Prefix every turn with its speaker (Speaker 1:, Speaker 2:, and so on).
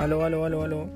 Speaker 1: Aló, aló, aló, aló.